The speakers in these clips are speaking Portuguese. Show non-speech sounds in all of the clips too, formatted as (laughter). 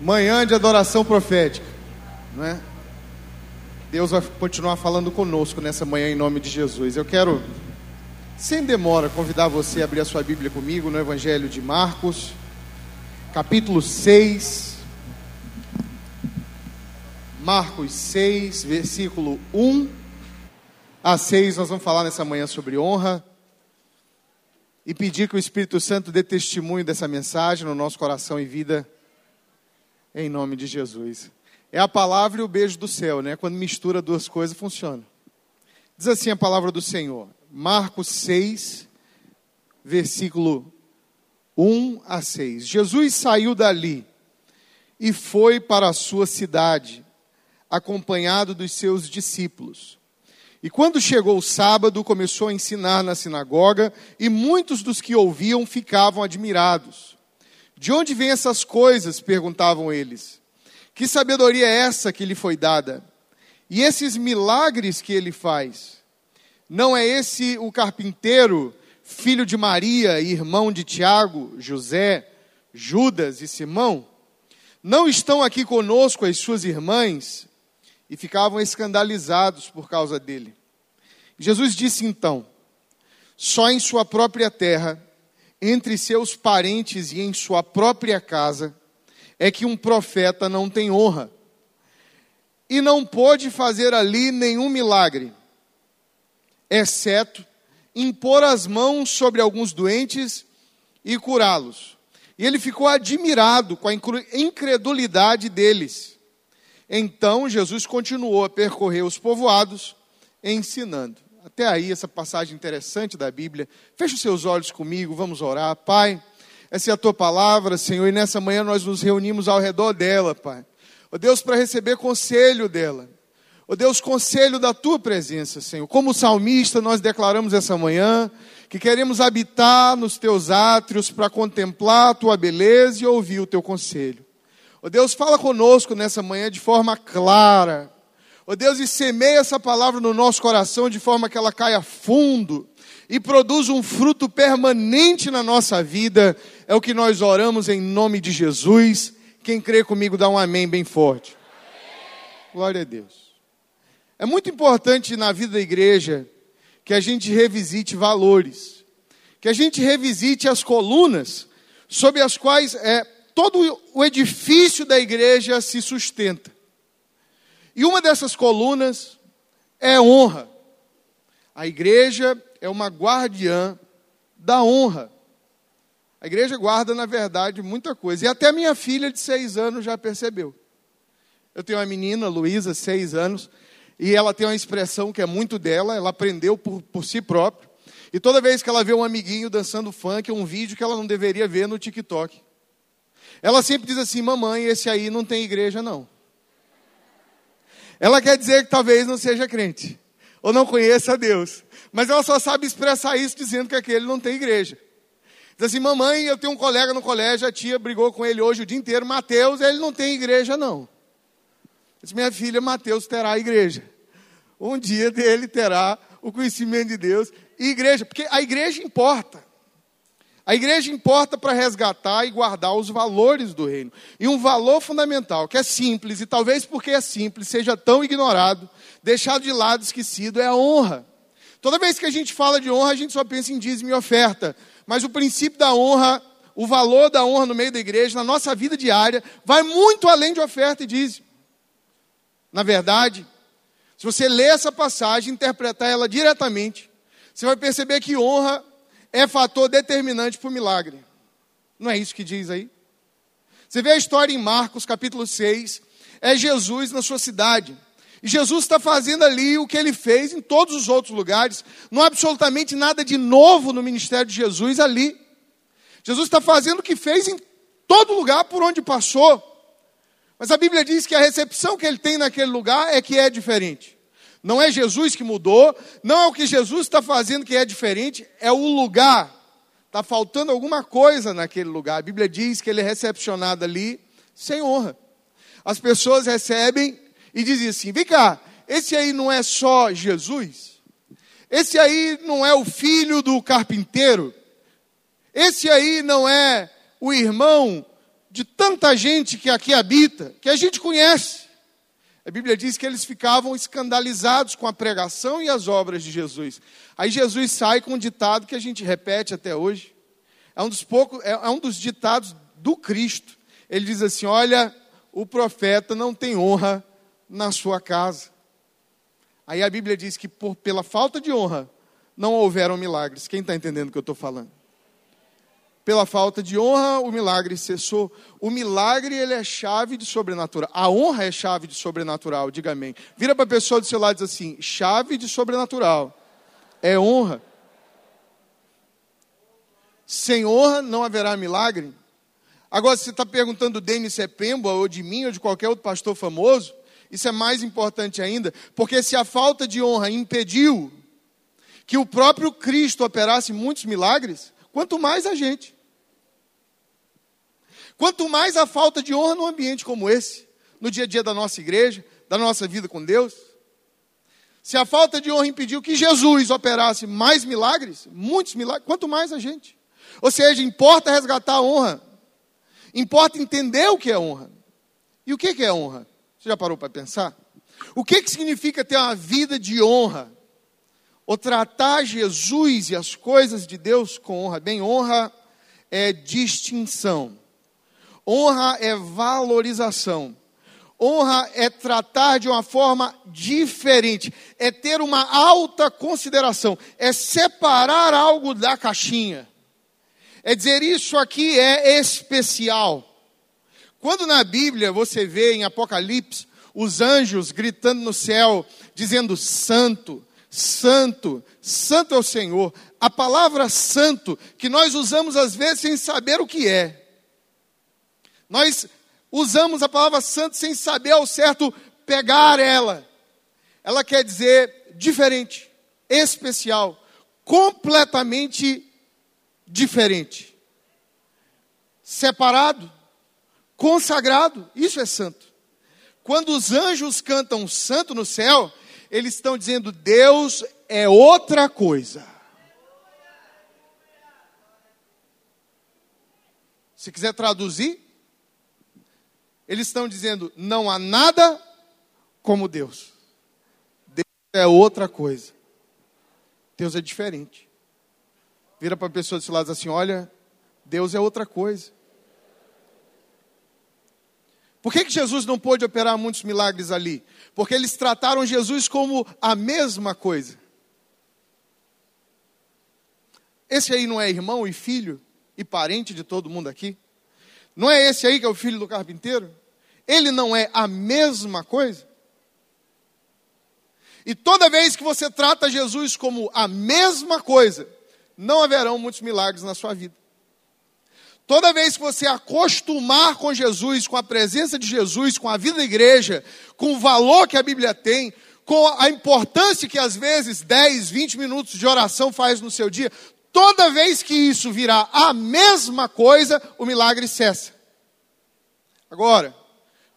manhã de adoração profética, não é? Deus vai continuar falando conosco nessa manhã em nome de Jesus. Eu quero, sem demora, convidar você a abrir a sua Bíblia comigo no Evangelho de Marcos, capítulo 6. Marcos 6, versículo 1 a 6. Nós vamos falar nessa manhã sobre honra e pedir que o Espírito Santo dê testemunho dessa mensagem no nosso coração e vida em nome de Jesus. É a palavra e o beijo do céu, né? Quando mistura duas coisas, funciona. Diz assim a palavra do Senhor, Marcos 6, versículo 1 a 6. Jesus saiu dali e foi para a sua cidade, acompanhado dos seus discípulos. E quando chegou o sábado, começou a ensinar na sinagoga, e muitos dos que ouviam ficavam admirados. De onde vêm essas coisas? perguntavam eles. Que sabedoria é essa que lhe foi dada? E esses milagres que ele faz? Não é esse o carpinteiro, filho de Maria, irmão de Tiago, José, Judas e Simão? Não estão aqui conosco as suas irmãs? E ficavam escandalizados por causa dele. Jesus disse então: Só em sua própria terra entre seus parentes e em sua própria casa, é que um profeta não tem honra. E não pôde fazer ali nenhum milagre, exceto impor as mãos sobre alguns doentes e curá-los. E ele ficou admirado com a incredulidade deles. Então Jesus continuou a percorrer os povoados, ensinando. Até aí, essa passagem interessante da Bíblia. Feche os seus olhos comigo, vamos orar. Pai, essa é a tua palavra, Senhor, e nessa manhã nós nos reunimos ao redor dela, Pai. Ó oh, Deus, para receber conselho dela. Ó oh, Deus, conselho da tua presença, Senhor. Como salmista, nós declaramos essa manhã que queremos habitar nos teus átrios para contemplar a tua beleza e ouvir o teu conselho. Ó oh, Deus, fala conosco nessa manhã de forma clara Ó oh Deus, e semeia essa palavra no nosso coração de forma que ela caia fundo e produza um fruto permanente na nossa vida. É o que nós oramos em nome de Jesus. Quem crê comigo dá um amém bem forte. Glória a Deus. É muito importante na vida da igreja que a gente revisite valores, que a gente revisite as colunas sobre as quais é, todo o edifício da igreja se sustenta. E uma dessas colunas é honra. A igreja é uma guardiã da honra. A igreja guarda, na verdade, muita coisa. E até minha filha de seis anos já percebeu. Eu tenho uma menina, Luísa, seis anos, e ela tem uma expressão que é muito dela, ela aprendeu por, por si própria. E toda vez que ela vê um amiguinho dançando funk, um vídeo que ela não deveria ver no TikTok. Ela sempre diz assim: Mamãe, esse aí não tem igreja, não. Ela quer dizer que talvez não seja crente, ou não conheça Deus, mas ela só sabe expressar isso dizendo que aquele não tem igreja. Diz assim, mamãe, eu tenho um colega no colégio, a tia brigou com ele hoje o dia inteiro, Mateus, ele não tem igreja não. Diz, minha filha, Mateus terá igreja. Um dia ele terá o conhecimento de Deus e igreja, porque a igreja importa. A igreja importa para resgatar e guardar os valores do reino. E um valor fundamental, que é simples, e talvez porque é simples, seja tão ignorado, deixado de lado, esquecido, é a honra. Toda vez que a gente fala de honra, a gente só pensa em dízimo e oferta. Mas o princípio da honra, o valor da honra no meio da igreja, na nossa vida diária, vai muito além de oferta e dízimo. Na verdade, se você ler essa passagem, interpretar ela diretamente, você vai perceber que honra é fator determinante para o milagre. Não é isso que diz aí? Você vê a história em Marcos, capítulo 6, é Jesus na sua cidade. E Jesus está fazendo ali o que ele fez em todos os outros lugares. Não há absolutamente nada de novo no ministério de Jesus ali. Jesus está fazendo o que fez em todo lugar por onde passou. Mas a Bíblia diz que a recepção que ele tem naquele lugar é que é diferente. Não é Jesus que mudou, não é o que Jesus está fazendo que é diferente, é o lugar. Está faltando alguma coisa naquele lugar. A Bíblia diz que ele é recepcionado ali sem honra. As pessoas recebem e dizem assim: vem cá, esse aí não é só Jesus? Esse aí não é o filho do carpinteiro? Esse aí não é o irmão de tanta gente que aqui habita, que a gente conhece. A Bíblia diz que eles ficavam escandalizados com a pregação e as obras de Jesus. Aí Jesus sai com um ditado que a gente repete até hoje. É um dos poucos, é, é um dos ditados do Cristo. Ele diz assim: "Olha, o profeta não tem honra na sua casa". Aí a Bíblia diz que por, pela falta de honra não houveram milagres. Quem está entendendo o que eu estou falando? Pela falta de honra, o milagre cessou. O milagre, ele é chave de sobrenatural. A honra é chave de sobrenatural, diga amém. Vira para a pessoa do seu lado e diz assim: chave de sobrenatural é honra. Sem honra não haverá milagre. Agora, se você está perguntando do Denis Sepemba, ou de mim, ou de qualquer outro pastor famoso, isso é mais importante ainda, porque se a falta de honra impediu que o próprio Cristo operasse muitos milagres, quanto mais a gente. Quanto mais a falta de honra num ambiente como esse, no dia a dia da nossa igreja, da nossa vida com Deus. Se a falta de honra impediu que Jesus operasse mais milagres, muitos milagres, quanto mais a gente. Ou seja, importa resgatar a honra. Importa entender o que é honra. E o que é honra? Você já parou para pensar? O que, que significa ter uma vida de honra? Ou tratar Jesus e as coisas de Deus com honra? Bem, honra é distinção. Honra é valorização. Honra é tratar de uma forma diferente, é ter uma alta consideração, é separar algo da caixinha, é dizer isso aqui é especial. Quando na Bíblia você vê em Apocalipse os anjos gritando no céu, dizendo: Santo, Santo, Santo é o Senhor, a palavra santo, que nós usamos às vezes sem saber o que é, nós usamos a palavra santo sem saber ao certo pegar ela. Ela quer dizer diferente, especial, completamente diferente. Separado, consagrado, isso é santo. Quando os anjos cantam santo no céu, eles estão dizendo Deus é outra coisa. Se quiser traduzir, eles estão dizendo: não há nada como Deus. Deus é outra coisa. Deus é diferente. Vira para a pessoa desse lado assim: olha, Deus é outra coisa. Por que, que Jesus não pôde operar muitos milagres ali? Porque eles trataram Jesus como a mesma coisa. Esse aí não é irmão e filho e parente de todo mundo aqui? Não é esse aí que é o filho do carpinteiro? Ele não é a mesma coisa? E toda vez que você trata Jesus como a mesma coisa, não haverão muitos milagres na sua vida. Toda vez que você acostumar com Jesus, com a presença de Jesus, com a vida da igreja, com o valor que a Bíblia tem, com a importância que às vezes 10, 20 minutos de oração faz no seu dia, toda vez que isso virar a mesma coisa, o milagre cessa. Agora,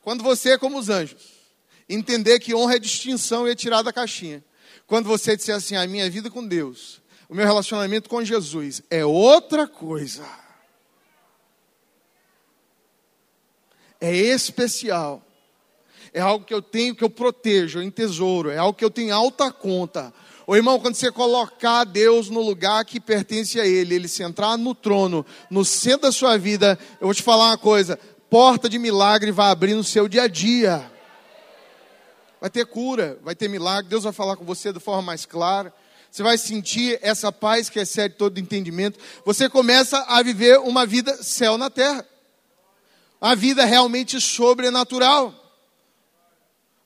quando você, como os anjos, entender que honra é distinção e é tirar da caixinha. Quando você disser assim, a minha vida com Deus, o meu relacionamento com Jesus é outra coisa. É especial. É algo que eu tenho, que eu protejo em tesouro. É algo que eu tenho alta conta. Ô irmão, quando você colocar Deus no lugar que pertence a Ele, Ele se entrar no trono, no centro da sua vida, eu vou te falar uma coisa: porta de milagre vai abrir no seu dia a dia. Vai ter cura, vai ter milagre, Deus vai falar com você de forma mais clara. Você vai sentir essa paz que excede todo entendimento. Você começa a viver uma vida céu na terra. Uma vida realmente sobrenatural.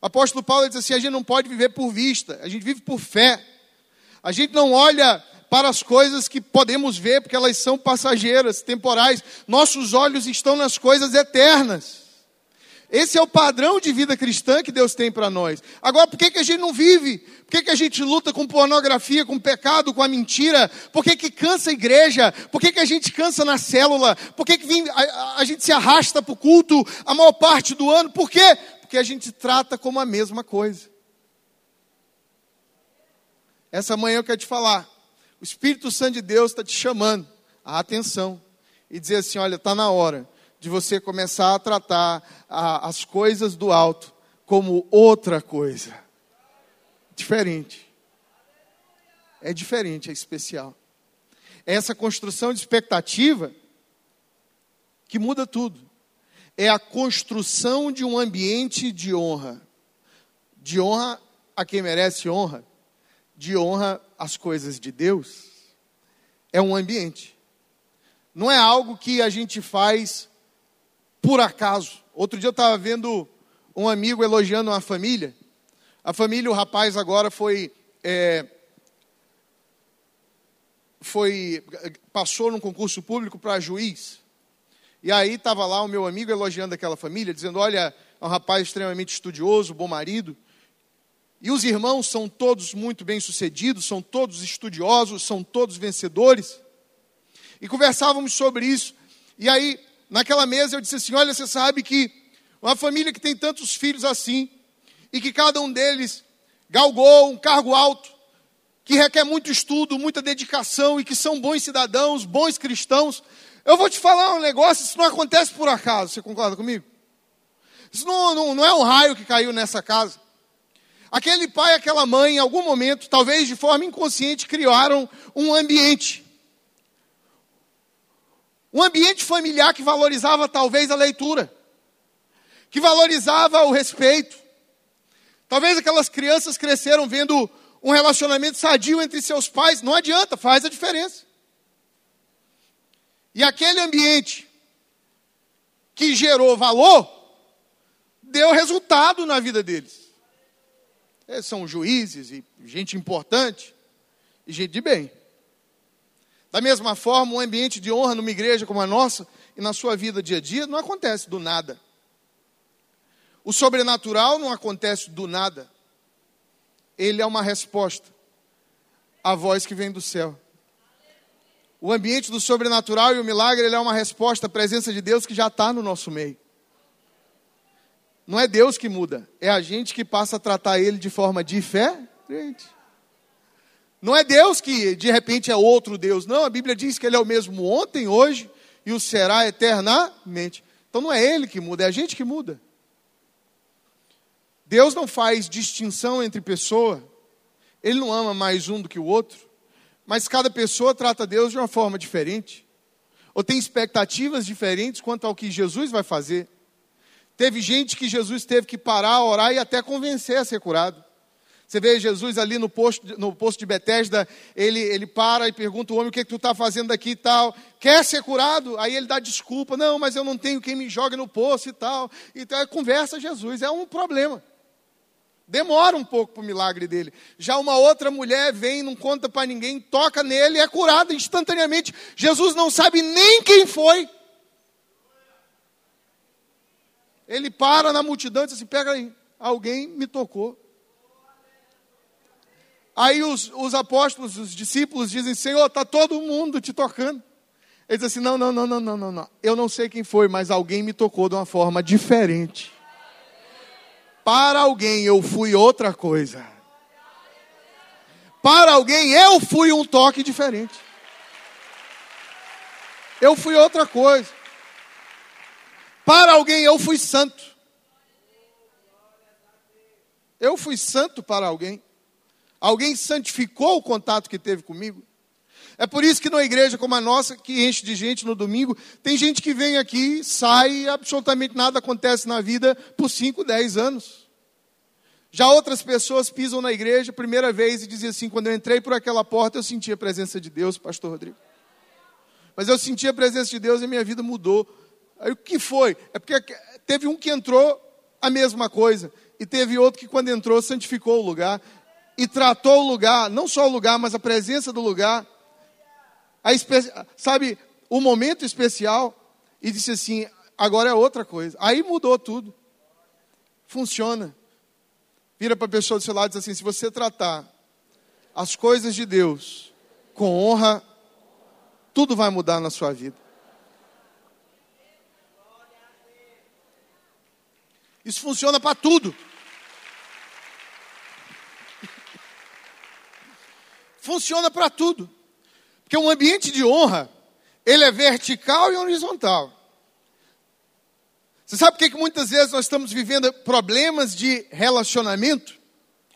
O apóstolo Paulo diz assim: a gente não pode viver por vista, a gente vive por fé. A gente não olha para as coisas que podemos ver, porque elas são passageiras, temporais. Nossos olhos estão nas coisas eternas. Esse é o padrão de vida cristã que Deus tem para nós. Agora, por que, que a gente não vive? Por que, que a gente luta com pornografia, com pecado, com a mentira? Por que, que cansa a igreja? Por que, que a gente cansa na célula? Por que, que a, a gente se arrasta para o culto a maior parte do ano? Por quê? Porque a gente trata como a mesma coisa. Essa manhã eu quero te falar. O Espírito Santo de Deus está te chamando a atenção e dizer assim: olha, está na hora de você começar a tratar a, as coisas do alto como outra coisa. Diferente. É diferente, é especial. É essa construção de expectativa que muda tudo. É a construção de um ambiente de honra. De honra a quem merece honra, de honra às coisas de Deus. É um ambiente. Não é algo que a gente faz por acaso. Outro dia eu estava vendo um amigo elogiando uma família. A família, o rapaz agora foi. É, foi passou num concurso público para juiz. E aí estava lá o meu amigo elogiando aquela família, dizendo: Olha, é um rapaz extremamente estudioso, bom marido. E os irmãos são todos muito bem-sucedidos, são todos estudiosos, são todos vencedores. E conversávamos sobre isso. E aí, naquela mesa, eu disse assim: Olha, você sabe que uma família que tem tantos filhos assim, e que cada um deles galgou um cargo alto, que requer muito estudo, muita dedicação e que são bons cidadãos, bons cristãos. Eu vou te falar um negócio, isso não acontece por acaso, você concorda comigo? Isso não, não, não é um raio que caiu nessa casa. Aquele pai, aquela mãe, em algum momento, talvez de forma inconsciente, criaram um ambiente. Um ambiente familiar que valorizava talvez a leitura, que valorizava o respeito. Talvez aquelas crianças cresceram vendo um relacionamento sadio entre seus pais. Não adianta, faz a diferença. E aquele ambiente que gerou valor, deu resultado na vida deles. Eles são juízes e gente importante e gente de bem. Da mesma forma, um ambiente de honra numa igreja como a nossa e na sua vida dia a dia não acontece do nada. O sobrenatural não acontece do nada. Ele é uma resposta à voz que vem do céu. O ambiente do sobrenatural e o milagre ele é uma resposta à presença de Deus que já está no nosso meio. Não é Deus que muda, é a gente que passa a tratar Ele de forma diferente. Não é Deus que de repente é outro Deus, não. A Bíblia diz que Ele é o mesmo ontem, hoje e o será eternamente. Então não é Ele que muda, é a gente que muda. Deus não faz distinção entre pessoa, Ele não ama mais um do que o outro, mas cada pessoa trata Deus de uma forma diferente, ou tem expectativas diferentes quanto ao que Jesus vai fazer. Teve gente que Jesus teve que parar, orar e até convencer a ser curado. Você vê Jesus ali no posto, no posto de Betesda, ele, ele para e pergunta o homem o que, é que tu está fazendo aqui e tal. Quer ser curado? Aí ele dá desculpa. Não, mas eu não tenho quem me jogue no poço e tal. Então é conversa Jesus, é um problema. Demora um pouco para o milagre dele. Já uma outra mulher vem, não conta para ninguém, toca nele é curada instantaneamente. Jesus não sabe nem quem foi. Ele para na multidão e diz assim: pega aí, alguém me tocou. Aí os, os apóstolos, os discípulos dizem: Senhor, está todo mundo te tocando. Ele diz assim: não, não, não, não, não, não, não. Eu não sei quem foi, mas alguém me tocou de uma forma diferente. Para alguém eu fui outra coisa. Para alguém eu fui um toque diferente. Eu fui outra coisa. Para alguém eu fui santo. Eu fui santo para alguém. Alguém santificou o contato que teve comigo. É por isso que numa igreja como a nossa, que enche de gente no domingo, tem gente que vem aqui, sai e absolutamente nada acontece na vida por 5, 10 anos. Já outras pessoas pisam na igreja primeira vez e dizem assim: quando eu entrei por aquela porta, eu senti a presença de Deus, Pastor Rodrigo. Mas eu senti a presença de Deus e minha vida mudou. Aí o que foi? É porque teve um que entrou a mesma coisa, e teve outro que, quando entrou, santificou o lugar e tratou o lugar, não só o lugar, mas a presença do lugar, a sabe, o momento especial, e disse assim: agora é outra coisa. Aí mudou tudo. Funciona. Vira para a pessoa do seu lado e diz assim: se você tratar as coisas de Deus com honra, tudo vai mudar na sua vida. Isso funciona para tudo. Funciona para tudo. Porque um ambiente de honra, ele é vertical e horizontal. Você sabe por que, que muitas vezes nós estamos vivendo problemas de relacionamento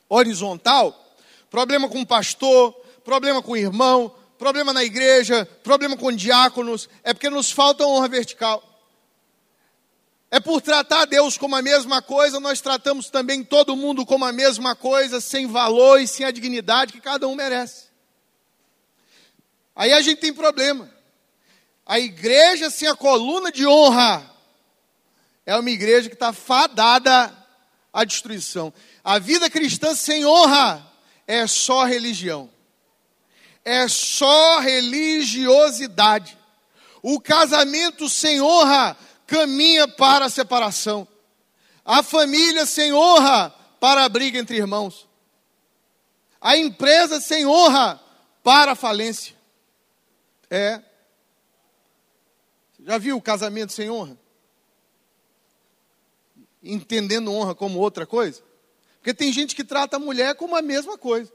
horizontal? Problema com pastor, problema com irmão, problema na igreja, problema com diáconos, é porque nos falta honra vertical. É por tratar Deus como a mesma coisa, nós tratamos também todo mundo como a mesma coisa, sem valor e sem a dignidade que cada um merece. Aí a gente tem problema. A igreja sem a coluna de honra é uma igreja que está fadada à destruição. A vida cristã sem honra é só religião é só religiosidade. O casamento sem honra caminha para a separação. A família sem honra para a briga entre irmãos. A empresa sem honra para a falência. É. Já viu o casamento sem honra? Entendendo honra como outra coisa? Porque tem gente que trata a mulher como a mesma coisa.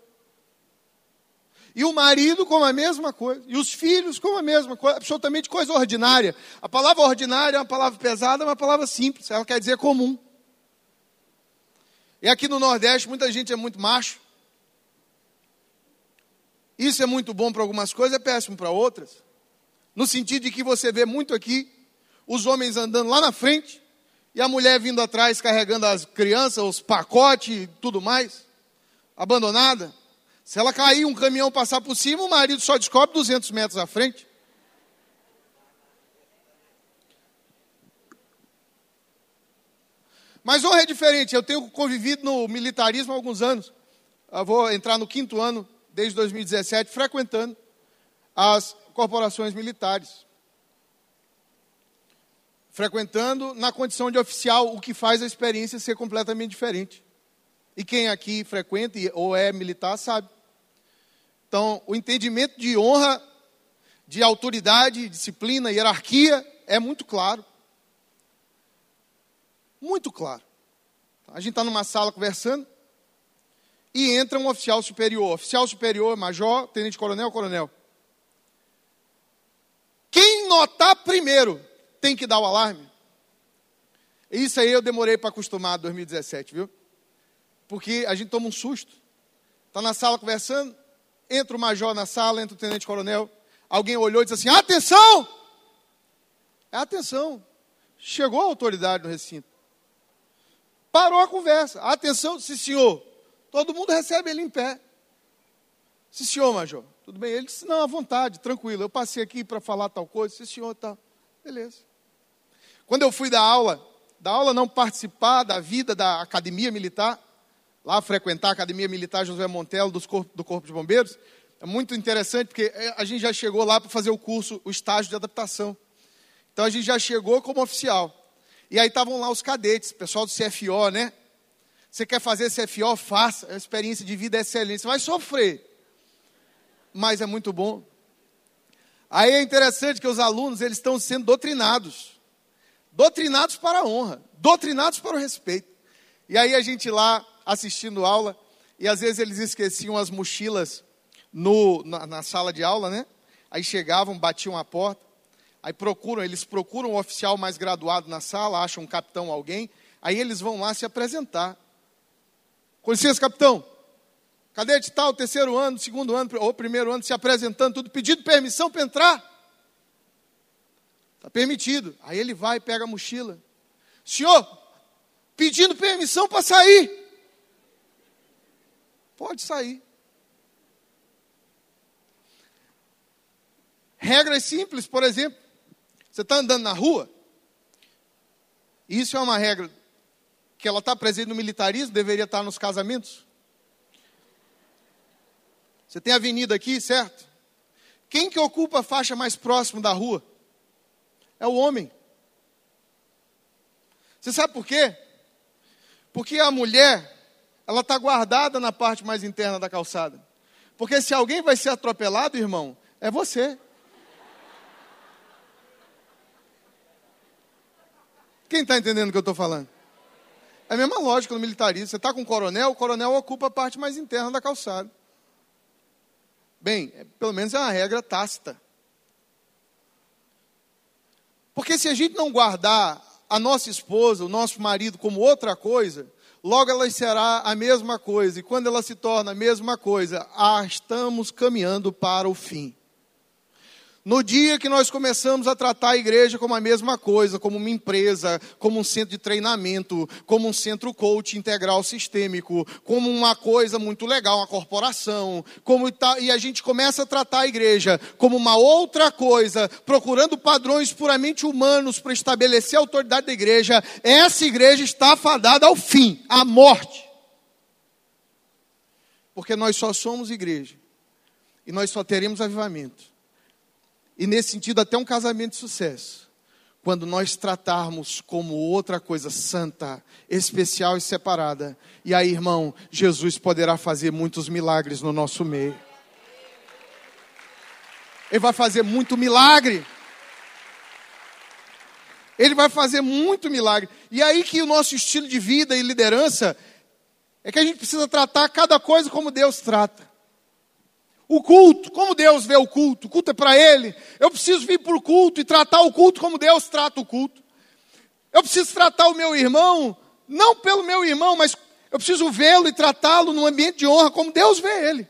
E o marido como a mesma coisa. E os filhos como a mesma coisa. Absolutamente coisa ordinária. A palavra ordinária é uma palavra pesada, é uma palavra simples. Ela quer dizer comum. E aqui no Nordeste, muita gente é muito macho. Isso é muito bom para algumas coisas, é péssimo para outras. No sentido de que você vê muito aqui os homens andando lá na frente e a mulher vindo atrás carregando as crianças, os pacotes e tudo mais, abandonada. Se ela cair, um caminhão passar por cima, o marido só descobre 200 metros à frente. Mas honra é diferente. Eu tenho convivido no militarismo há alguns anos. Eu vou entrar no quinto ano, desde 2017, frequentando as corporações militares. Frequentando na condição de oficial, o que faz a experiência ser completamente diferente. E quem aqui frequenta ou é militar sabe. Então, o entendimento de honra, de autoridade, disciplina, hierarquia é muito claro. Muito claro. A gente está numa sala conversando e entra um oficial superior. Oficial superior, major, tenente coronel, coronel. Quem notar primeiro tem que dar o alarme. Isso aí eu demorei para acostumar em 2017, viu? Porque a gente toma um susto. Está na sala conversando, entra o major na sala, entra o tenente coronel. Alguém olhou e disse assim: atenção! É atenção. Chegou a autoridade no recinto. Parou a conversa. Atenção, sim senhor. Todo mundo recebe ele em pé. Sim senhor, major. Tudo bem? Ele disse: não, à vontade, tranquilo. Eu passei aqui para falar tal coisa. Sim senhor, tá. Beleza. Quando eu fui dar aula, da aula não participar da vida da academia militar, lá frequentar a Academia Militar José Montelo do Corpo, do Corpo de Bombeiros. É muito interessante porque é, a gente já chegou lá para fazer o curso, o estágio de adaptação. Então a gente já chegou como oficial. E aí estavam lá os cadetes, pessoal do CFO, né? Você quer fazer CFO? Faça. A experiência de vida é excelente. Você vai sofrer, mas é muito bom. Aí é interessante que os alunos eles estão sendo doutrinados. Doutrinados para a honra, doutrinados para o respeito. E aí a gente lá assistindo aula e às vezes eles esqueciam as mochilas no, na, na sala de aula, né? Aí chegavam, batiam a porta, aí procuram, eles procuram um oficial mais graduado na sala, acham um capitão, alguém, aí eles vão lá se apresentar. Com licença, capitão. Cadete tal, terceiro ano, segundo ano, ou primeiro ano, se apresentando, tudo, pedindo permissão para entrar. Está permitido. Aí ele vai, pega a mochila. Senhor, pedindo permissão para sair. Pode sair. Regras simples, por exemplo, você está andando na rua, isso é uma regra que ela está presente no militarismo, deveria estar tá nos casamentos. Você tem avenida aqui, certo? Quem que ocupa a faixa mais próxima da rua? É o homem. Você sabe por quê? Porque a mulher ela está guardada na parte mais interna da calçada. Porque se alguém vai ser atropelado, irmão, é você. Quem está entendendo o que eu estou falando? É a mesma lógica no militarismo. Você está com o coronel, o coronel ocupa a parte mais interna da calçada. Bem, é, pelo menos é uma regra tácita. Porque se a gente não guardar a nossa esposa, o nosso marido como outra coisa, logo ela será a mesma coisa. E quando ela se torna a mesma coisa, ah, estamos caminhando para o fim. No dia que nós começamos a tratar a igreja como a mesma coisa, como uma empresa, como um centro de treinamento, como um centro coach integral sistêmico, como uma coisa muito legal, uma corporação, como e a gente começa a tratar a igreja como uma outra coisa, procurando padrões puramente humanos para estabelecer a autoridade da igreja, essa igreja está fadada ao fim, à morte. Porque nós só somos igreja e nós só teremos avivamento e nesse sentido até um casamento de sucesso, quando nós tratarmos como outra coisa santa, especial e separada. E aí, irmão, Jesus poderá fazer muitos milagres no nosso meio. Ele vai fazer muito milagre. Ele vai fazer muito milagre. E aí que o nosso estilo de vida e liderança é que a gente precisa tratar cada coisa como Deus trata. O culto, como Deus vê o culto? O culto é para Ele. Eu preciso vir para o culto e tratar o culto como Deus trata o culto. Eu preciso tratar o meu irmão, não pelo meu irmão, mas eu preciso vê-lo e tratá-lo num ambiente de honra como Deus vê ele.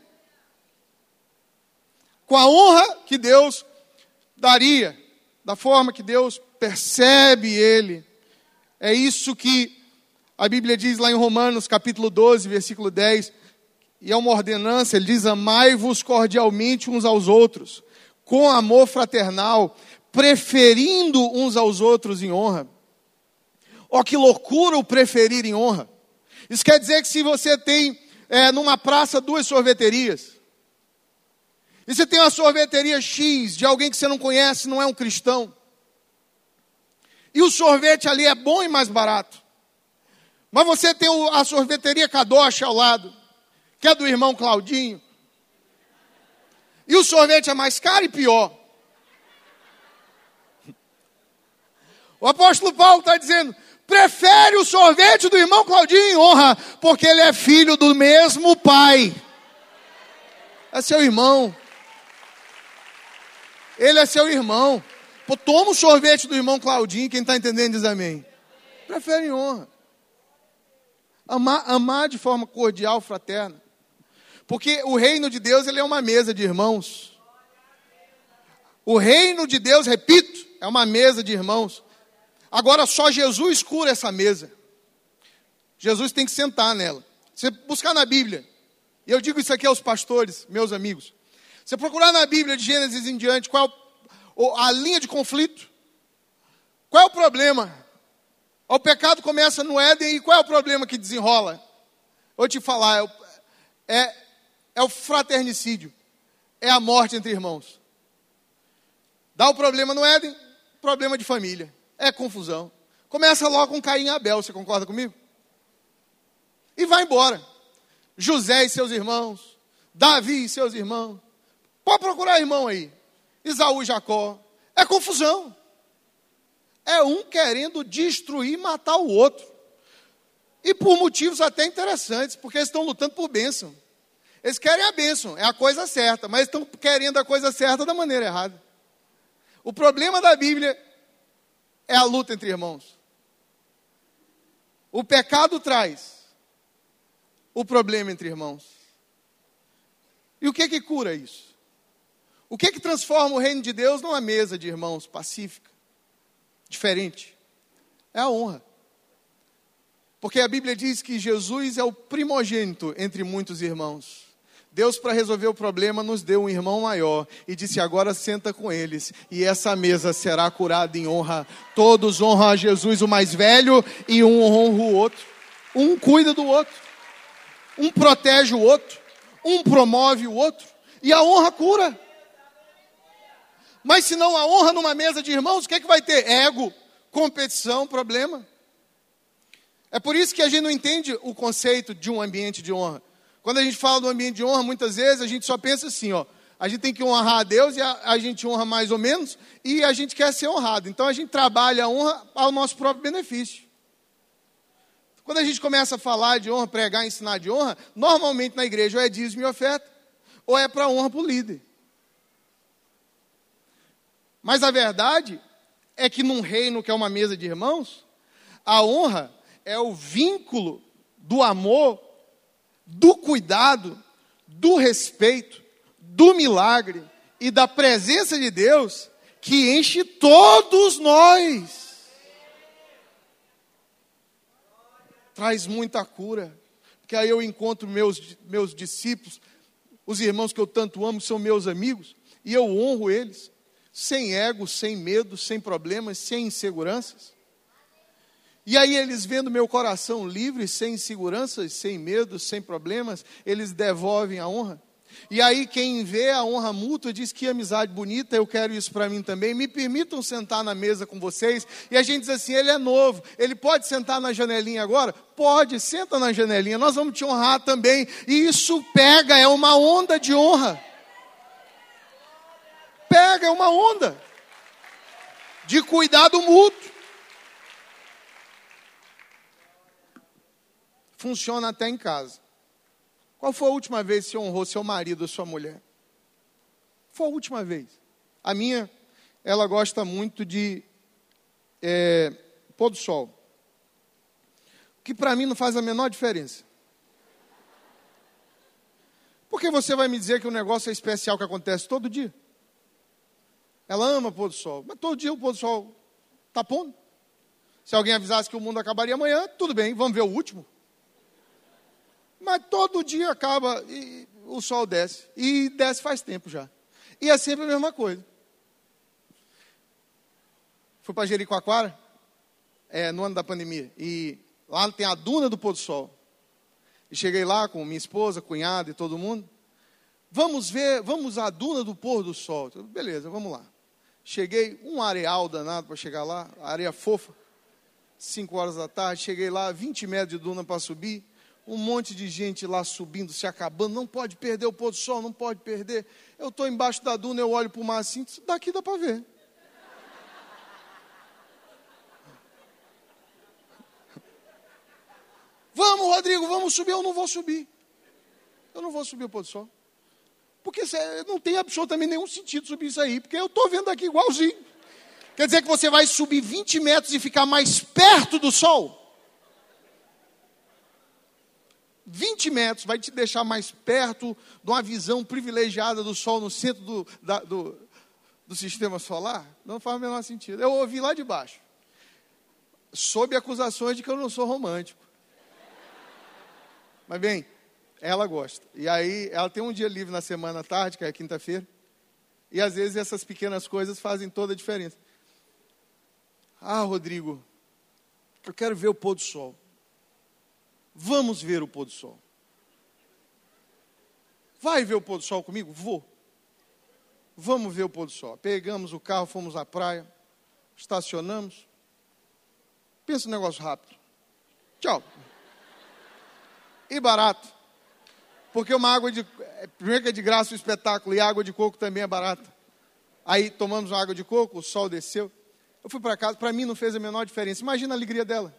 Com a honra que Deus daria, da forma que Deus percebe ele. É isso que a Bíblia diz lá em Romanos, capítulo 12, versículo 10 e é uma ordenança, ele diz: amai-vos cordialmente uns aos outros, com amor fraternal, preferindo uns aos outros em honra. Ó, oh, que loucura o preferir em honra. Isso quer dizer que se você tem é, numa praça duas sorveterias, e você tem uma sorveteria X de alguém que você não conhece, não é um cristão, e o sorvete ali é bom e mais barato, mas você tem a sorveteria Kadosh ao lado, que é do irmão Claudinho. E o sorvete é mais caro e pior. O apóstolo Paulo está dizendo: prefere o sorvete do irmão Claudinho em honra, porque ele é filho do mesmo pai. É seu irmão. Ele é seu irmão. Pô, toma o sorvete do irmão Claudinho, quem está entendendo diz amém. Prefere em honra. Amar, amar de forma cordial, fraterna. Porque o reino de Deus ele é uma mesa de irmãos. O reino de Deus, repito, é uma mesa de irmãos. Agora só Jesus cura essa mesa. Jesus tem que sentar nela. Você buscar na Bíblia, e eu digo isso aqui aos pastores, meus amigos. Você procurar na Bíblia de Gênesis em diante, qual a linha de conflito? Qual é o problema? O pecado começa no Éden e qual é o problema que desenrola? Vou te falar, é, é o fraternicídio, é a morte entre irmãos. Dá o problema no Éden, problema de família, é confusão. Começa logo com Caim e Abel, você concorda comigo? E vai embora. José e seus irmãos, Davi e seus irmãos. Pode procurar irmão aí. Isaú e Jacó. É confusão. É um querendo destruir, matar o outro. E por motivos até interessantes, porque eles estão lutando por bênção. Eles querem a bênção, é a coisa certa, mas estão querendo a coisa certa da maneira errada. O problema da Bíblia é a luta entre irmãos. O pecado traz o problema entre irmãos. E o que que cura isso? O que que transforma o reino de Deus numa mesa de irmãos pacífica, diferente? É a honra. Porque a Bíblia diz que Jesus é o primogênito entre muitos irmãos. Deus, para resolver o problema, nos deu um irmão maior e disse: agora senta com eles, e essa mesa será curada em honra. Todos honram a Jesus, o mais velho, e um honra o outro. Um cuida do outro, um protege o outro, um promove o outro, e a honra cura. Mas se não a honra numa mesa de irmãos, o que, é que vai ter? Ego, competição, problema. É por isso que a gente não entende o conceito de um ambiente de honra. Quando a gente fala do ambiente de honra, muitas vezes a gente só pensa assim, ó. A gente tem que honrar a Deus e a, a gente honra mais ou menos, e a gente quer ser honrado. Então a gente trabalha a honra ao nosso próprio benefício. Quando a gente começa a falar de honra, pregar, ensinar de honra, normalmente na igreja ou é dízimo e oferta, ou é para honra para o líder. Mas a verdade é que num reino que é uma mesa de irmãos, A honra é o vínculo do amor, do cuidado, do respeito, do milagre e da presença de Deus que enche todos nós. Traz muita cura, porque aí eu encontro meus, meus discípulos, os irmãos que eu tanto amo, são meus amigos, e eu honro eles, sem ego, sem medo, sem problemas, sem inseguranças. E aí eles vendo meu coração livre, sem inseguranças, sem medo, sem problemas, eles devolvem a honra. E aí quem vê a honra mútua diz que amizade bonita, eu quero isso para mim também. Me permitam sentar na mesa com vocês. E a gente diz assim, ele é novo, ele pode sentar na janelinha agora? Pode, senta na janelinha. Nós vamos te honrar também. E isso pega, é uma onda de honra. Pega, é uma onda de cuidado mútuo. Funciona até em casa. Qual foi a última vez que você honrou seu marido ou sua mulher? Foi a última vez. A minha, ela gosta muito de é, pôr do sol. Que para mim não faz a menor diferença. Porque você vai me dizer que o negócio é especial que acontece todo dia? Ela ama pôr do sol, mas todo dia o pôr do sol está pondo. Se alguém avisasse que o mundo acabaria amanhã, tudo bem, vamos ver o último. Mas todo dia acaba e o sol desce. E desce faz tempo já. E é sempre a mesma coisa. Fui para Jericoacoara, é, no ano da pandemia. E lá tem a duna do pôr do sol. E cheguei lá com minha esposa, cunhado e todo mundo. Vamos ver, vamos à duna do pôr do sol. Beleza, vamos lá. Cheguei, um areal danado para chegar lá, areia fofa. 5 horas da tarde, cheguei lá, 20 metros de duna para subir um monte de gente lá subindo, se acabando, não pode perder o pôr do sol, não pode perder. Eu estou embaixo da duna, eu olho para o mar assim, daqui dá para ver. (laughs) Vamos, Rodrigo, vamos subir. Eu não vou subir. Eu não vou subir o pôr do sol. Porque não tem absolutamente nenhum sentido subir isso aí, porque eu estou vendo aqui igualzinho. Quer dizer que você vai subir 20 metros e ficar mais perto do sol? 20 metros, vai te deixar mais perto de uma visão privilegiada do Sol no centro do, da, do, do sistema solar? Não faz o menor sentido. Eu ouvi lá de baixo, sob acusações de que eu não sou romântico. Mas bem, ela gosta. E aí, ela tem um dia livre na semana à tarde, que é quinta-feira. E às vezes essas pequenas coisas fazem toda a diferença. Ah, Rodrigo, eu quero ver o pôr do sol. Vamos ver o pôr do sol. Vai ver o pôr do sol comigo? Vou. Vamos ver o pôr do sol. Pegamos o carro, fomos à praia, estacionamos. Pensa um negócio rápido. Tchau. E barato. Porque uma água de. Primeiro que é de graça o espetáculo, e água de coco também é barata. Aí tomamos uma água de coco, o sol desceu. Eu fui para casa, para mim não fez a menor diferença. Imagina a alegria dela.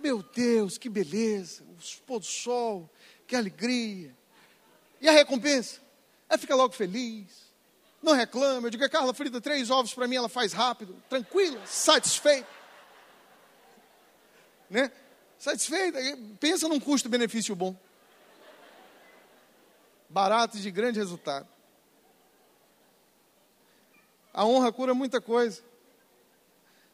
Meu Deus, que beleza, o pôr do sol, que alegria. E a recompensa? Ela fica logo feliz, não reclama. Eu digo, Carla, frita três ovos para mim, ela faz rápido, tranquila, satisfeita. Né? Satisfeita, pensa num custo-benefício bom. Barato e de grande resultado. A honra cura muita coisa.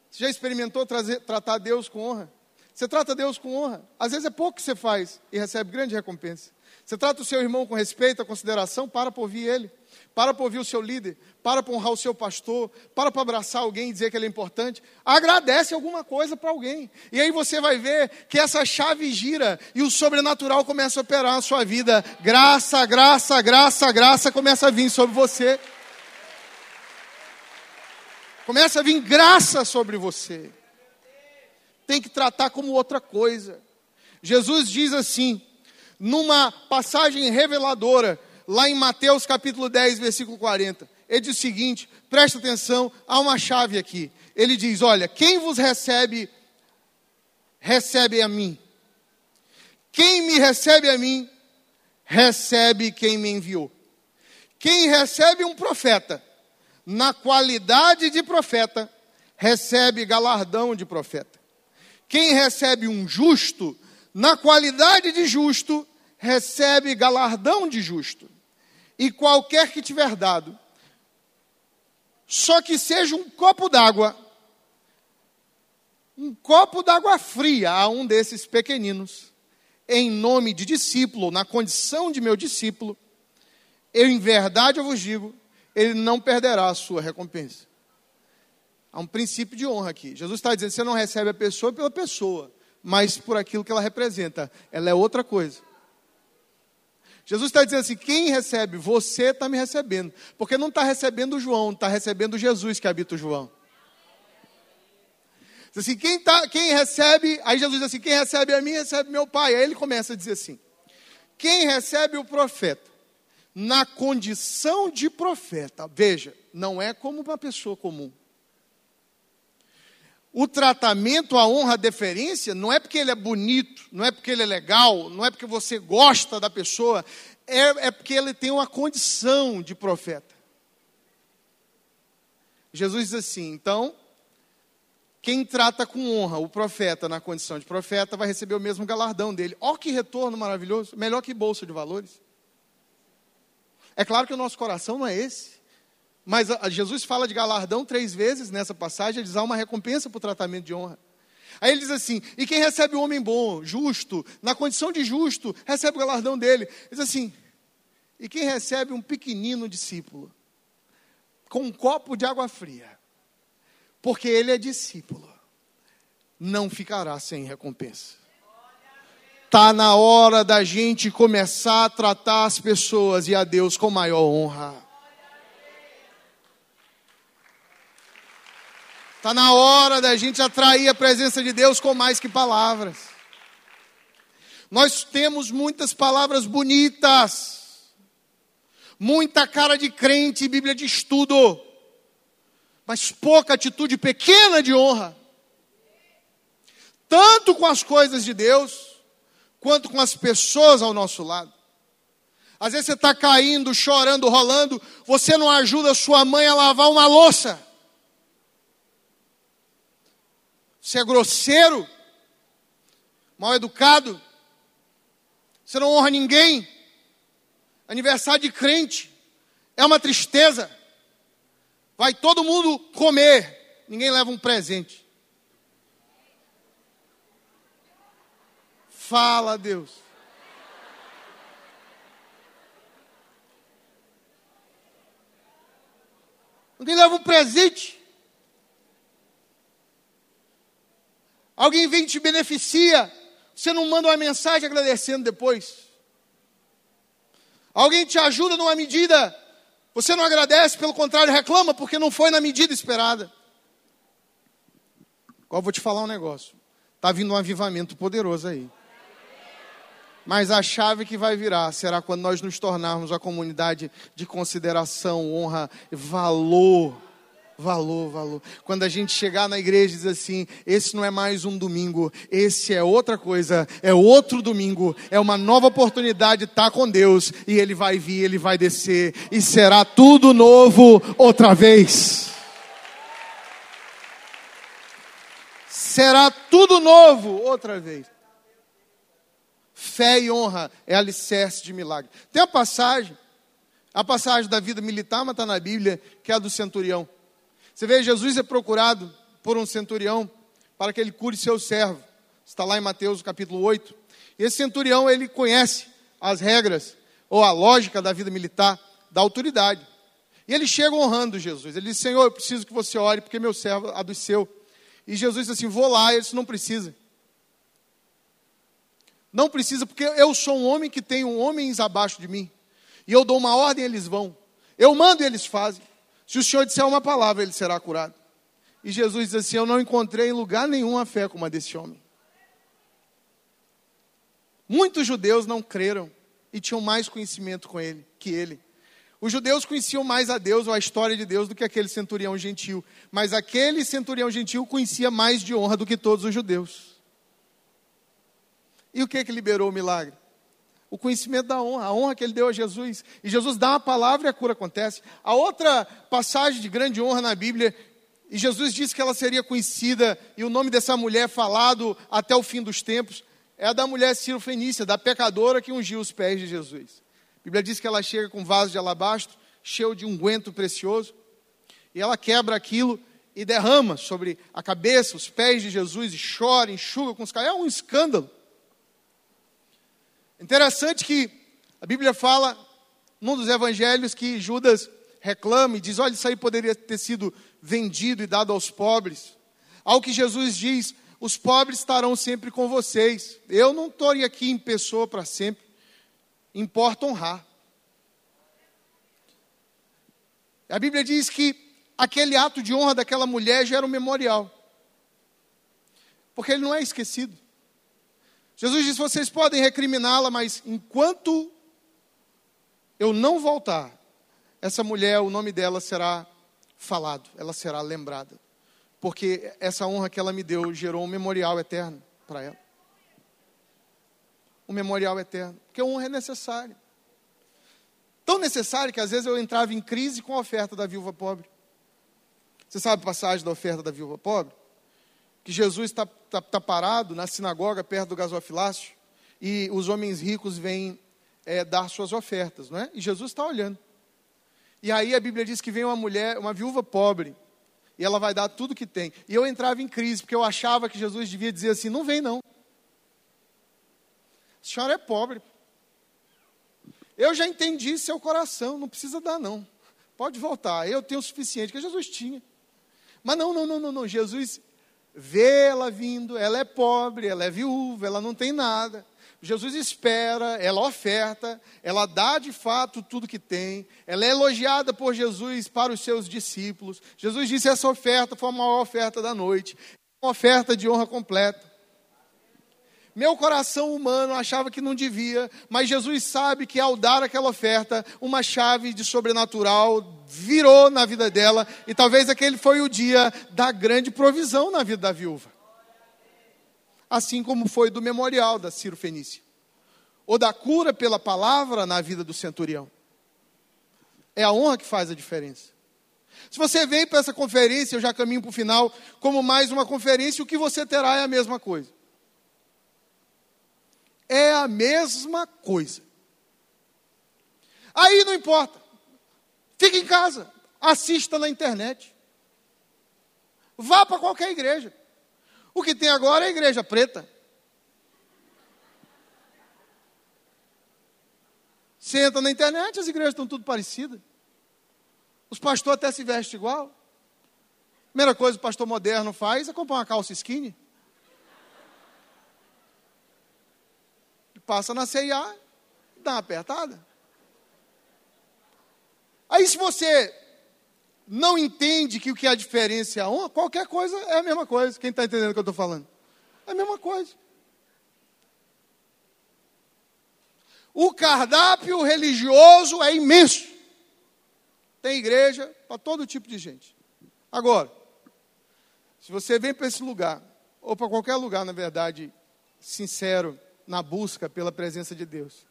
Você já experimentou trazer, tratar Deus com honra? Você trata Deus com honra. Às vezes é pouco que você faz e recebe grande recompensa. Você trata o seu irmão com respeito, consideração, para para ouvir ele. Para para ouvir o seu líder. Para para honrar o seu pastor. Para para abraçar alguém e dizer que ele é importante. Agradece alguma coisa para alguém. E aí você vai ver que essa chave gira e o sobrenatural começa a operar na sua vida. Graça, graça, graça, graça começa a vir sobre você. Começa a vir graça sobre você tem que tratar como outra coisa. Jesus diz assim, numa passagem reveladora, lá em Mateus capítulo 10, versículo 40. Ele diz o seguinte: presta atenção, há uma chave aqui. Ele diz: Olha, quem vos recebe, recebe a mim. Quem me recebe a mim, recebe quem me enviou. Quem recebe um profeta, na qualidade de profeta, recebe galardão de profeta. Quem recebe um justo, na qualidade de justo, recebe galardão de justo. E qualquer que tiver dado, só que seja um copo d'água, um copo d'água fria a um desses pequeninos, em nome de discípulo, na condição de meu discípulo, eu em verdade eu vos digo, ele não perderá a sua recompensa. Há um princípio de honra aqui. Jesus está dizendo: você não recebe a pessoa pela pessoa, mas por aquilo que ela representa. Ela é outra coisa. Jesus está dizendo assim: quem recebe você está me recebendo. Porque não está recebendo o João, está recebendo Jesus que habita o João. Assim, quem, tá, quem recebe, aí Jesus diz assim: quem recebe a mim, recebe meu Pai. Aí ele começa a dizer assim: quem recebe o profeta, na condição de profeta, veja, não é como uma pessoa comum. O tratamento, a honra, a deferência, não é porque ele é bonito, não é porque ele é legal, não é porque você gosta da pessoa, é, é porque ele tem uma condição de profeta. Jesus diz assim: então, quem trata com honra o profeta na condição de profeta vai receber o mesmo galardão dele. Ó, que retorno maravilhoso, melhor que bolsa de valores. É claro que o nosso coração não é esse. Mas Jesus fala de galardão três vezes nessa passagem, ele diz há uma recompensa para o tratamento de honra. Aí ele diz assim: e quem recebe o homem bom, justo, na condição de justo, recebe o galardão dele. Ele diz assim: e quem recebe um pequenino discípulo, com um copo de água fria, porque ele é discípulo, não ficará sem recompensa. Está na hora da gente começar a tratar as pessoas e a Deus com maior honra. Está na hora da gente atrair a presença de Deus com mais que palavras. Nós temos muitas palavras bonitas, muita cara de crente, Bíblia de estudo, mas pouca atitude pequena de honra. Tanto com as coisas de Deus, quanto com as pessoas ao nosso lado. Às vezes você está caindo, chorando, rolando, você não ajuda sua mãe a lavar uma louça. Você é grosseiro, mal educado, você não honra ninguém. Aniversário de crente é uma tristeza. Vai todo mundo comer, ninguém leva um presente. Fala, Deus. Alguém leva um presente. Alguém vem e te beneficia. Você não manda uma mensagem agradecendo depois. Alguém te ajuda numa medida. Você não agradece, pelo contrário, reclama porque não foi na medida esperada. Agora vou te falar um negócio. Está vindo um avivamento poderoso aí. Mas a chave que vai virar será quando nós nos tornarmos a comunidade de consideração, honra, valor. Valor, valor. Quando a gente chegar na igreja e diz assim: esse não é mais um domingo, esse é outra coisa, é outro domingo, é uma nova oportunidade de estar com Deus, e Ele vai vir, Ele vai descer, e será tudo novo outra vez. Será tudo novo outra vez. Fé e honra é alicerce de milagre. Tem a passagem, a passagem da vida militar, mas está na Bíblia, que é a do centurião. Você vê, Jesus é procurado por um centurião para que ele cure seu servo. Está lá em Mateus capítulo 8. E esse centurião, ele conhece as regras, ou a lógica da vida militar, da autoridade. E ele chega honrando Jesus. Ele diz, Senhor, eu preciso que você ore, porque meu servo adoeceu. E Jesus diz assim, vou lá, ele disse, não precisa. Não precisa, porque eu sou um homem que tem homens abaixo de mim. E eu dou uma ordem, eles vão. Eu mando e eles fazem. Se o Senhor disser uma palavra, ele será curado. E Jesus diz assim: Eu não encontrei em lugar nenhum a fé como a desse homem. Muitos judeus não creram e tinham mais conhecimento com ele que ele. Os judeus conheciam mais a Deus ou a história de Deus do que aquele centurião gentil. Mas aquele centurião gentil conhecia mais de honra do que todos os judeus. E o que que liberou o milagre? O conhecimento da honra, a honra que ele deu a Jesus. E Jesus dá uma palavra e a cura acontece. A outra passagem de grande honra na Bíblia, E Jesus disse que ela seria conhecida e o nome dessa mulher falado até o fim dos tempos é a da mulher Fenícia, da pecadora que ungiu os pés de Jesus. A Bíblia diz que ela chega com um vaso de alabastro cheio de unguento precioso e ela quebra aquilo e derrama sobre a cabeça, os pés de Jesus e chora, enxuga com os cabelos. É um escândalo. Interessante que a Bíblia fala, num dos evangelhos, que Judas reclama e diz: olha, isso aí poderia ter sido vendido e dado aos pobres. Ao que Jesus diz: os pobres estarão sempre com vocês. Eu não estou aqui em pessoa para sempre. Importa honrar. A Bíblia diz que aquele ato de honra daquela mulher gera um memorial. Porque ele não é esquecido. Jesus disse: vocês podem recriminá-la, mas enquanto eu não voltar, essa mulher, o nome dela será falado, ela será lembrada. Porque essa honra que ela me deu gerou um memorial eterno para ela. Um memorial eterno. Porque a honra é necessária. Tão necessária que às vezes eu entrava em crise com a oferta da viúva pobre. Você sabe a passagem da oferta da viúva pobre? Que Jesus está tá, tá parado na sinagoga perto do gasofilácio e os homens ricos vêm é, dar suas ofertas, não é? E Jesus está olhando. E aí a Bíblia diz que vem uma mulher, uma viúva pobre, e ela vai dar tudo que tem. E eu entrava em crise, porque eu achava que Jesus devia dizer assim: não vem não. A senhora é pobre. Eu já entendi seu coração, não precisa dar não. Pode voltar, eu tenho o suficiente, que Jesus tinha. Mas não, não, não, não, não. Jesus vê ela vindo, ela é pobre, ela é viúva, ela não tem nada. Jesus espera, ela oferta, ela dá de fato tudo que tem, ela é elogiada por Jesus para os seus discípulos. Jesus disse: essa oferta foi a maior oferta da noite, uma oferta de honra completa. Meu coração humano achava que não devia, mas Jesus sabe que ao dar aquela oferta, uma chave de sobrenatural virou na vida dela, e talvez aquele foi o dia da grande provisão na vida da viúva assim como foi do memorial da Ciro Fenícia, ou da cura pela palavra na vida do centurião. É a honra que faz a diferença. Se você vem para essa conferência, eu já caminho para o final, como mais uma conferência, o que você terá é a mesma coisa. É a mesma coisa. Aí não importa. Fique em casa, assista na internet. Vá para qualquer igreja. O que tem agora é a igreja preta. Você entra na internet, as igrejas estão tudo parecidas. Os pastores até se vestem igual. Primeira coisa que o pastor moderno faz é comprar uma calça skinny. Passa na CIA, dá uma apertada. Aí se você não entende que o que é a diferença é a qualquer coisa é a mesma coisa. Quem está entendendo o que eu estou falando? É a mesma coisa. O cardápio religioso é imenso. Tem igreja para todo tipo de gente. Agora, se você vem para esse lugar, ou para qualquer lugar, na verdade, sincero, na busca pela presença de Deus,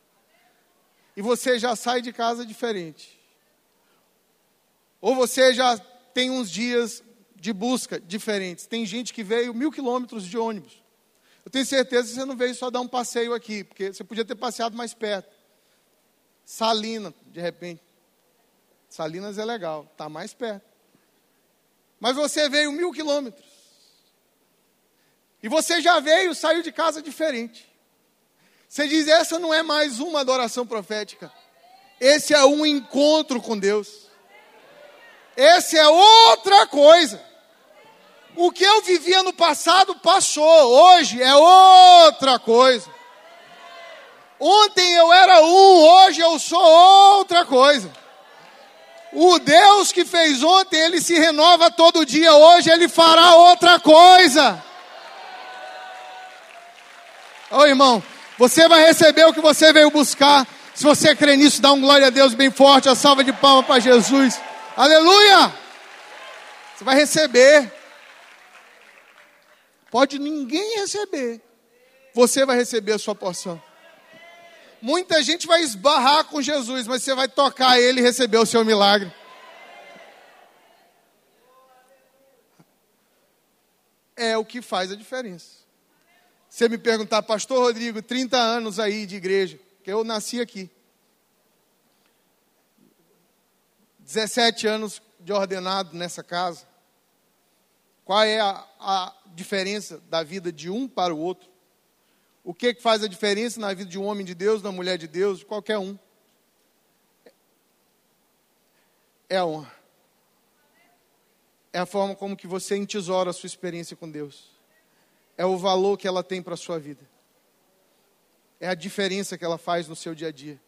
e você já sai de casa diferente, ou você já tem uns dias de busca diferentes. Tem gente que veio mil quilômetros de ônibus. Eu tenho certeza que você não veio só dar um passeio aqui, porque você podia ter passeado mais perto. Salina, de repente. Salinas é legal, está mais perto. Mas você veio mil quilômetros. E você já veio, saiu de casa diferente. Você diz: essa não é mais uma adoração profética. Esse é um encontro com Deus. Essa é outra coisa. O que eu vivia no passado passou, hoje é outra coisa. Ontem eu era um, hoje eu sou outra coisa. O Deus que fez ontem, ele se renova todo dia, hoje ele fará outra coisa. Ô irmão, você vai receber o que você veio buscar. Se você crê nisso, dá um glória a Deus bem forte, a salva de palmas para Jesus. Aleluia! Você vai receber. Pode ninguém receber. Você vai receber a sua porção. Muita gente vai esbarrar com Jesus, mas você vai tocar ele e receber o seu milagre. é o que faz a diferença. Você me perguntar, Pastor Rodrigo, 30 anos aí de igreja, que eu nasci aqui. 17 anos de ordenado nessa casa. Qual é a, a diferença da vida de um para o outro? O que, que faz a diferença na vida de um homem de Deus, da mulher de Deus, de qualquer um? É a honra. É a forma como que você entesoura a sua experiência com Deus. É o valor que ela tem para a sua vida. É a diferença que ela faz no seu dia a dia.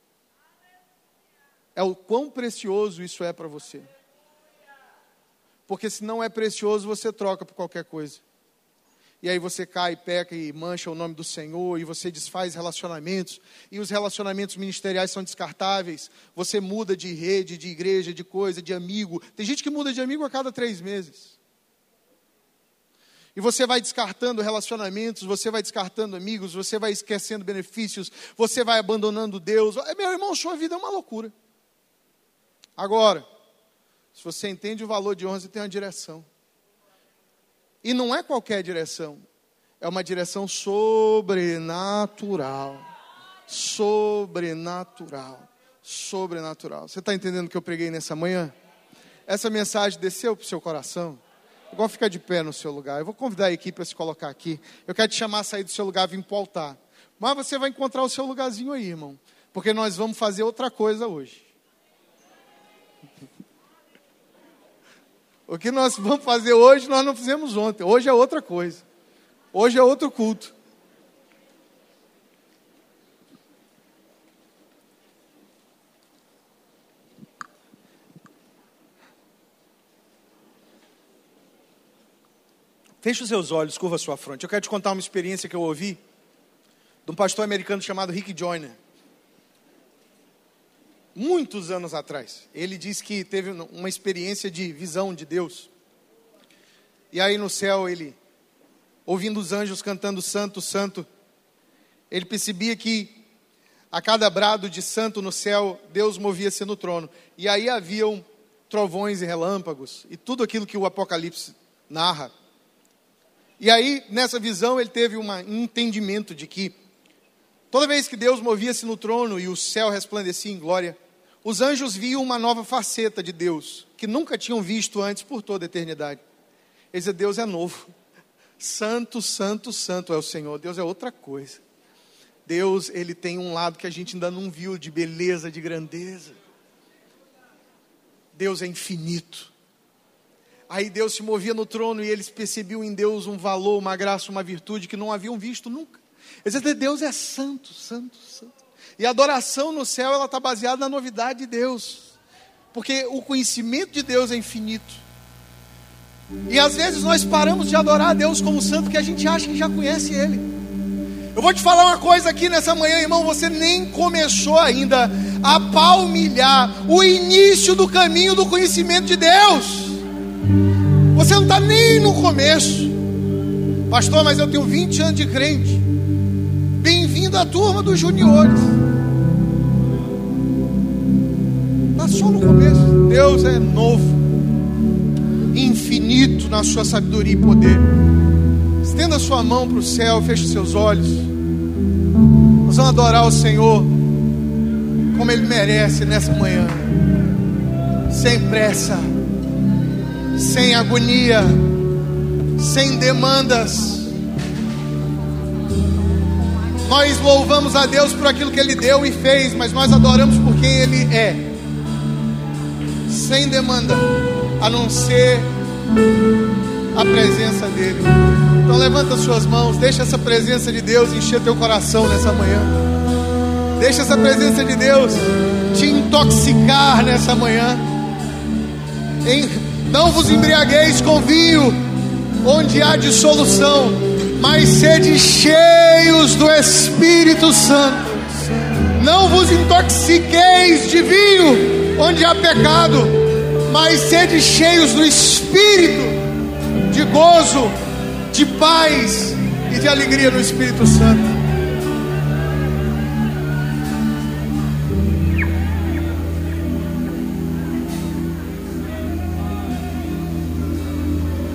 É o quão precioso isso é para você. Porque se não é precioso, você troca por qualquer coisa. E aí você cai, peca e mancha o nome do Senhor, e você desfaz relacionamentos, e os relacionamentos ministeriais são descartáveis. Você muda de rede, de igreja, de coisa, de amigo. Tem gente que muda de amigo a cada três meses. E você vai descartando relacionamentos, você vai descartando amigos, você vai esquecendo benefícios, você vai abandonando Deus. Meu irmão, sua vida é uma loucura. Agora, se você entende o valor de honra, você tem uma direção. E não é qualquer direção, é uma direção sobrenatural. Sobrenatural. Sobrenatural. Você está entendendo o que eu preguei nessa manhã? Essa mensagem desceu para o seu coração? Igual ficar de pé no seu lugar. Eu vou convidar a equipe para se colocar aqui. Eu quero te chamar a sair do seu lugar e vir para o altar. Mas você vai encontrar o seu lugarzinho aí, irmão. Porque nós vamos fazer outra coisa hoje. O que nós vamos fazer hoje, nós não fizemos ontem. Hoje é outra coisa. Hoje é outro culto. Feche os seus olhos, curva a sua fronte. Eu quero te contar uma experiência que eu ouvi de um pastor americano chamado Rick Joyner muitos anos atrás. Ele diz que teve uma experiência de visão de Deus. E aí no céu ele, ouvindo os anjos cantando Santo, Santo, ele percebia que a cada brado de santo no céu, Deus movia-se no trono. E aí haviam trovões e relâmpagos e tudo aquilo que o Apocalipse narra. E aí, nessa visão, ele teve um entendimento de que toda vez que Deus movia-se no trono e o céu resplandecia em glória, os anjos viam uma nova faceta de Deus, que nunca tinham visto antes por toda a eternidade. Eles diziam, Deus é novo. Santo, santo, santo é o Senhor. Deus é outra coisa. Deus, ele tem um lado que a gente ainda não viu de beleza, de grandeza. Deus é infinito. Aí Deus se movia no trono e eles percebiam em Deus um valor, uma graça, uma virtude que não haviam visto nunca. Deus é santo, santo, santo. E a adoração no céu ela está baseada na novidade de Deus, porque o conhecimento de Deus é infinito. E às vezes nós paramos de adorar a Deus como santo que a gente acha que já conhece Ele. Eu vou te falar uma coisa aqui nessa manhã, irmão. Você nem começou ainda a palmilhar o início do caminho do conhecimento de Deus. Você não está nem no começo, pastor. Mas eu tenho 20 anos de crente. Bem-vindo à turma dos juniores. só no começo. Deus é novo, infinito na sua sabedoria e poder. Estenda sua mão para o céu, feche seus olhos. Nós vamos adorar o Senhor como Ele merece nessa manhã, sem pressa, sem agonia, sem demandas. Nós louvamos a Deus por aquilo que Ele deu e fez, mas nós adoramos por quem Ele é sem demanda, a não ser a presença dEle. Então levanta suas mãos, deixa essa presença de Deus encher teu coração nessa manhã. Deixa essa presença de Deus te intoxicar nessa manhã. Não vos embriagueis com vinho, onde há dissolução, mas sede cheios do Espírito Santo. Não vos intoxiqueis de vinho, onde há pecado, mas sede cheios do Espírito, de gozo, de paz e de alegria no Espírito Santo.